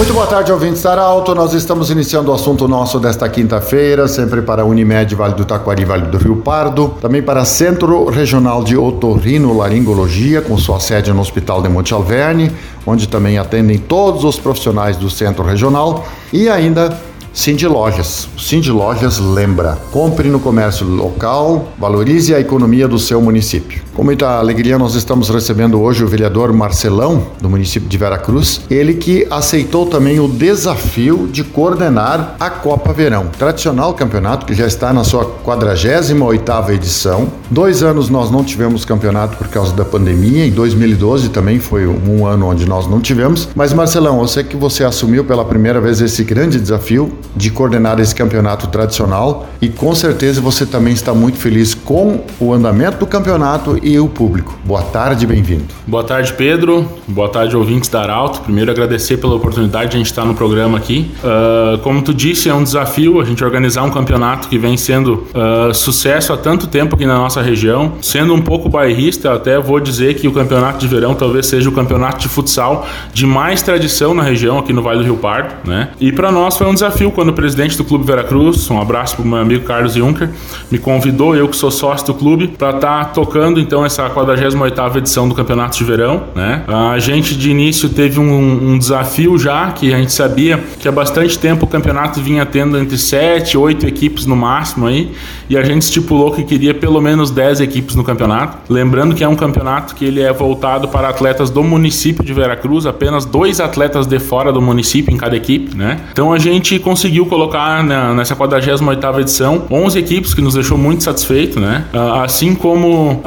Muito boa tarde, ouvintes da Alto. Nós estamos iniciando o assunto nosso desta quinta-feira, sempre para Unimed Vale do Taquari, Vale do Rio Pardo, também para Centro Regional de Otorrino Laringologia, com sua sede no Hospital de Monte Alverne, onde também atendem todos os profissionais do Centro Regional, e ainda Cindy Lojas. Cindy Lojas lembra: compre no comércio local, valorize a economia do seu município. Com muita alegria, nós estamos recebendo hoje o vereador Marcelão, do município de Veracruz, ele que aceitou também o desafio de coordenar a Copa Verão, tradicional campeonato que já está na sua 48ª edição. Dois anos nós não tivemos campeonato por causa da pandemia, em 2012 também foi um ano onde nós não tivemos, mas Marcelão, eu sei que você assumiu pela primeira vez esse grande desafio, de coordenar esse campeonato tradicional e com certeza você também está muito feliz com o andamento do campeonato e o público. Boa tarde, bem-vindo. Boa tarde, Pedro. Boa tarde, ouvintes da Arauto. Primeiro, agradecer pela oportunidade de a gente estar no programa aqui. Uh, como tu disse, é um desafio a gente organizar um campeonato que vem sendo uh, sucesso há tanto tempo aqui na nossa região. Sendo um pouco bairrista, até vou dizer que o campeonato de verão talvez seja o campeonato de futsal de mais tradição na região aqui no Vale do Rio Pardo, né? E para nós foi um desafio quando o presidente do Clube Veracruz, um abraço para o meu amigo Carlos Juncker, me convidou, eu que sou sócio do clube, para estar tá tocando então essa 48ª edição do Campeonato de Verão, né? A gente de início teve um, um, desafio já, que a gente sabia que há bastante tempo o campeonato vinha tendo entre 7 e 8 equipes no máximo aí, e a gente estipulou que queria pelo menos 10 equipes no campeonato. Lembrando que é um campeonato que ele é voltado para atletas do município de Veracruz, apenas dois atletas de fora do município em cada equipe, né? Então a gente conseguiu conseguiu colocar na, nessa 48ª edição 11 equipes, que nos deixou muito satisfeito, né? Uh, assim como uh,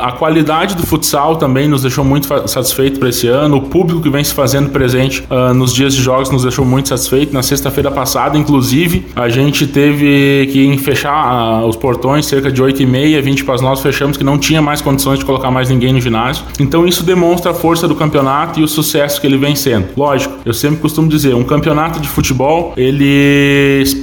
a qualidade do futsal também nos deixou muito satisfeito para esse ano, o público que vem se fazendo presente uh, nos dias de jogos nos deixou muito satisfeito. Na sexta-feira passada, inclusive, a gente teve que fechar os portões cerca de 8 e meia, 20 para as 9 fechamos, que não tinha mais condições de colocar mais ninguém no ginásio. Então isso demonstra a força do campeonato e o sucesso que ele vem sendo. Lógico, eu sempre costumo dizer, um campeonato de futebol, ele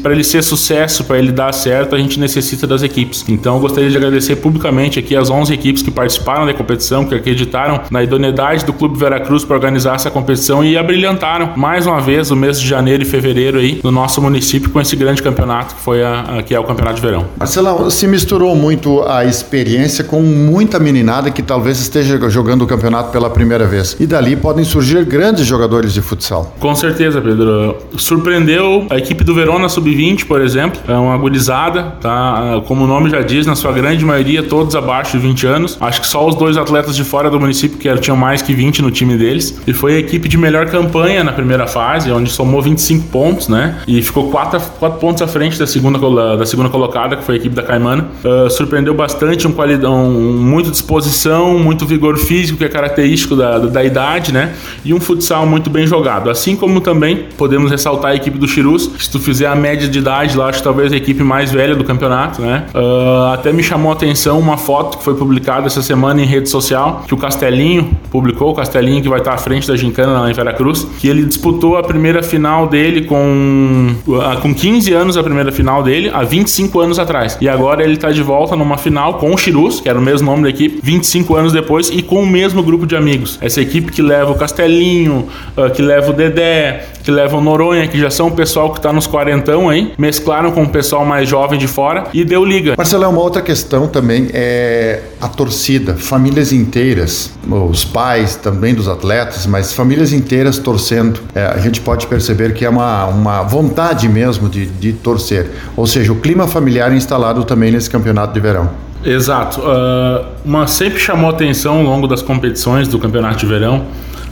para ele ser sucesso, para ele dar certo, a gente necessita das equipes. Então eu gostaria de agradecer publicamente aqui as 11 equipes que participaram da competição, que acreditaram na idoneidade do Clube Veracruz para organizar essa competição e abrilhantaram mais uma vez o mês de janeiro e fevereiro aí no nosso município com esse grande campeonato que foi a, a que é o Campeonato de Verão. Marcelão, se misturou muito a experiência com muita meninada que talvez esteja jogando o campeonato pela primeira vez. E dali podem surgir grandes jogadores de futsal. Com certeza, Pedro. Surpreendeu a equipe equipe do Verona Sub-20, por exemplo, é uma gurizada, tá? Como o nome já diz, na sua grande maioria, todos abaixo de 20 anos. Acho que só os dois atletas de fora do município que tinham mais que 20 no time deles. E foi a equipe de melhor campanha na primeira fase, onde somou 25 pontos, né? E ficou 4, 4 pontos à frente da segunda, da segunda colocada, que foi a equipe da Caimana. Uh, surpreendeu bastante, um, qualidade, um, muito disposição, muito vigor físico, que é característico da, da, da idade, né? E um futsal muito bem jogado. Assim como também podemos ressaltar a equipe do Chirus, se tu fizer a média de idade lá, acho que talvez a equipe mais velha do campeonato, né? Uh, até me chamou a atenção uma foto que foi publicada essa semana em rede social, que o Castelinho publicou, o Castelinho que vai estar à frente da Gincana lá em Veracruz, que ele disputou a primeira final dele com, uh, com 15 anos a primeira final dele, há 25 anos atrás. E agora ele está de volta numa final com o Chirus, que era o mesmo nome da equipe, 25 anos depois, e com o mesmo grupo de amigos. Essa equipe que leva o Castelinho, uh, que leva o Dedé, que leva o Noronha, que já são o pessoal que está nos quarentão aí, mesclaram com o pessoal mais jovem de fora e deu liga. Marcelo, é uma outra questão também é a torcida, famílias inteiras, os pais também dos atletas, mas famílias inteiras torcendo. É, a gente pode perceber que é uma, uma vontade mesmo de, de torcer, ou seja, o clima familiar instalado também nesse campeonato de verão. Exato. Uh, uma sempre chamou atenção ao longo das competições do campeonato de verão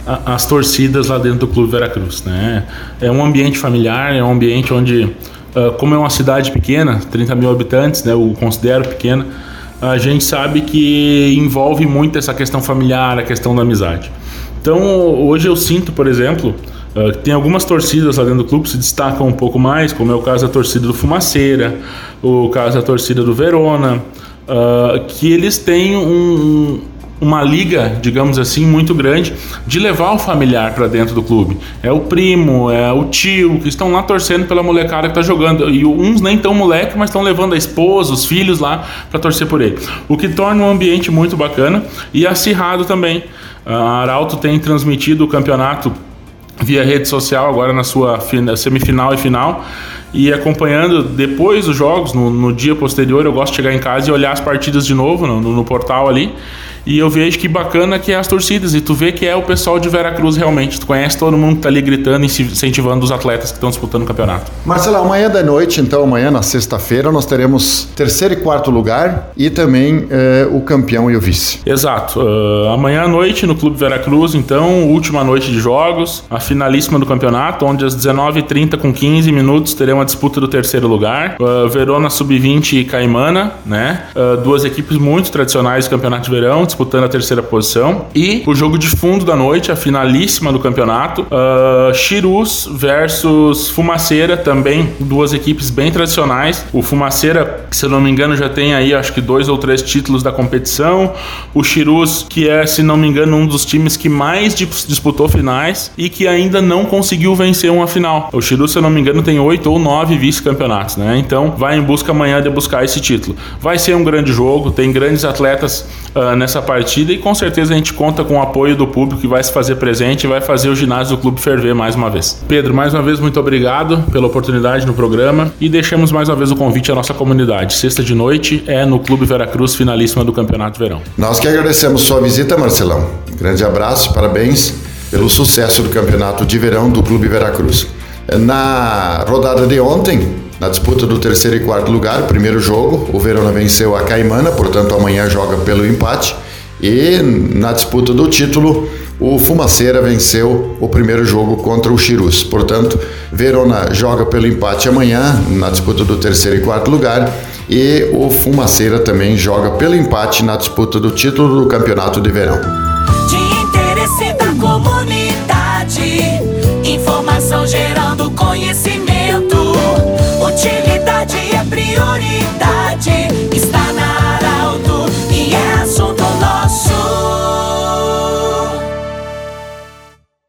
as torcidas lá dentro do Clube Veracruz. Né? É um ambiente familiar, é um ambiente onde, uh, como é uma cidade pequena, 30 mil habitantes, né, eu considero pequena, a gente sabe que envolve muito essa questão familiar, a questão da amizade. Então, hoje eu sinto, por exemplo, uh, tem algumas torcidas lá dentro do clube que se destacam um pouco mais, como é o caso da torcida do Fumaceira, o caso da torcida do Verona, uh, que eles têm um, uma liga, digamos assim, muito grande de levar o familiar para dentro do clube. É o primo, é o tio que estão lá torcendo pela molecada que está jogando. E uns nem tão moleque, mas estão levando a esposa, os filhos lá para torcer por ele. O que torna um ambiente muito bacana e acirrado também. A Arauto tem transmitido o campeonato via rede social agora na sua semifinal e final e acompanhando depois dos jogos, no, no, dia posterior, eu gosto de chegar em casa e olhar as partidas de novo no, no portal ali e eu vejo que bacana que é as torcidas. E tu vê que é o pessoal de Veracruz realmente. Tu conhece todo mundo que tá ali gritando e incentivando os atletas que estão disputando o campeonato. Marcelo, amanhã da noite, então, amanhã na sexta-feira, nós teremos terceiro e quarto lugar e também eh, o campeão e o vice. Exato. Uh, amanhã à noite no Clube Veracruz, então, última noite de jogos, a finalíssima do campeonato, onde às 19h30 com 15 minutos teremos a disputa do terceiro lugar. Uh, Verona Sub-20 e Caimana, né? Uh, duas equipes muito tradicionais do campeonato de verão disputando a terceira posição. E o jogo de fundo da noite, a finalíssima do campeonato, uh, Chirus versus Fumaceira, também duas equipes bem tradicionais. O Fumaceira, se eu não me engano, já tem aí acho que dois ou três títulos da competição. O Chirus, que é, se não me engano, um dos times que mais disputou finais e que ainda não conseguiu vencer uma final. O Chirus, se eu não me engano, tem oito ou nove vice-campeonatos, né? Então vai em busca amanhã de buscar esse título. Vai ser um grande jogo, tem grandes atletas uh, nessa partida e com certeza a gente conta com o apoio do público que vai se fazer presente e vai fazer o ginásio do clube ferver mais uma vez. Pedro, mais uma vez muito obrigado pela oportunidade no programa e deixamos mais uma vez o convite à nossa comunidade. Sexta de noite é no Clube Veracruz, finalíssima do Campeonato Verão. Nós que agradecemos sua visita, Marcelão. Grande abraço, parabéns pelo sucesso do Campeonato de Verão do Clube Veracruz. Na rodada de ontem, na disputa do terceiro e quarto lugar, primeiro jogo, o Verona venceu a Caimana, portanto amanhã joga pelo empate. E na disputa do título, o Fumaceira venceu o primeiro jogo contra o Chirus. Portanto, Verona joga pelo empate amanhã na disputa do terceiro e quarto lugar e o Fumaceira também joga pelo empate na disputa do título do Campeonato de Verão. De interesse da comunidade, informação gerando conhecimento, utilidade